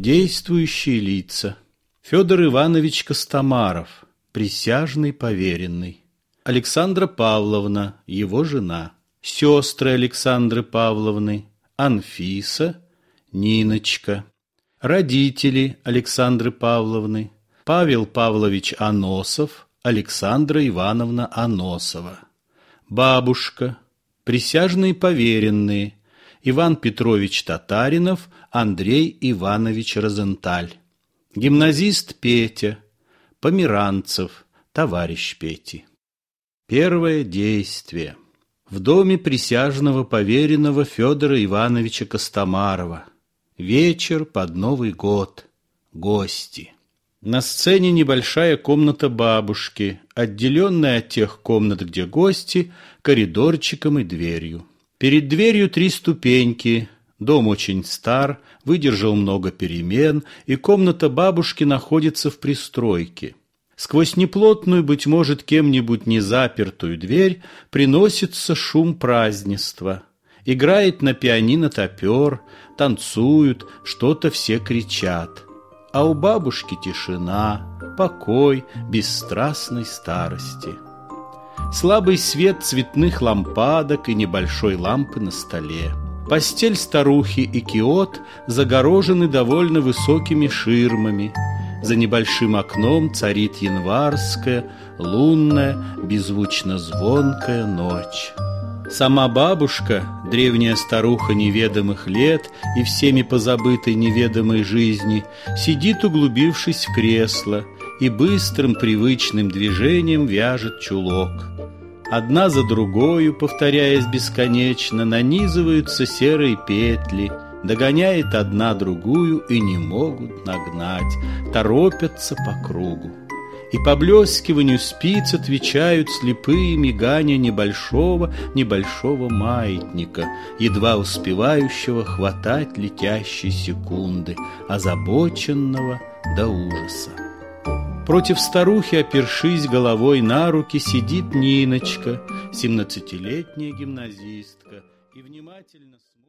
Действующие лица. Федор Иванович Костомаров, присяжный поверенный. Александра Павловна, его жена. Сестры Александры Павловны, Анфиса, Ниночка. Родители Александры Павловны, Павел Павлович Аносов, Александра Ивановна Аносова. Бабушка, присяжные поверенные, Иван Петрович Татаринов, Андрей Иванович Розенталь. Гимназист Петя, Померанцев, товарищ Пети. Первое действие. В доме присяжного поверенного Федора Ивановича Костомарова. Вечер под Новый год. Гости. На сцене небольшая комната бабушки, отделенная от тех комнат, где гости, коридорчиком и дверью. Перед дверью три ступеньки, дом очень стар, выдержал много перемен, и комната бабушки находится в пристройке. Сквозь неплотную, быть может, кем-нибудь незапертую дверь приносится шум празднества. Играет на пианино топер, танцуют, что-то все кричат. А у бабушки тишина, покой бесстрастной старости слабый свет цветных лампадок и небольшой лампы на столе. Постель старухи и киот загорожены довольно высокими ширмами. За небольшим окном царит январская, лунная, беззвучно звонкая ночь. Сама бабушка, древняя старуха неведомых лет и всеми позабытой неведомой жизни, сидит, углубившись в кресло, и быстрым привычным движением вяжет чулок. Одна за другою, повторяясь бесконечно, нанизываются серые петли, догоняет одна другую и не могут нагнать, торопятся по кругу. И поблескиванию спиц отвечают слепые мигания небольшого, небольшого маятника, едва успевающего хватать летящие секунды, озабоченного до ужаса. Против старухи, опершись головой на руки, сидит Ниночка, семнадцатилетняя гимназистка, и внимательно смотрит.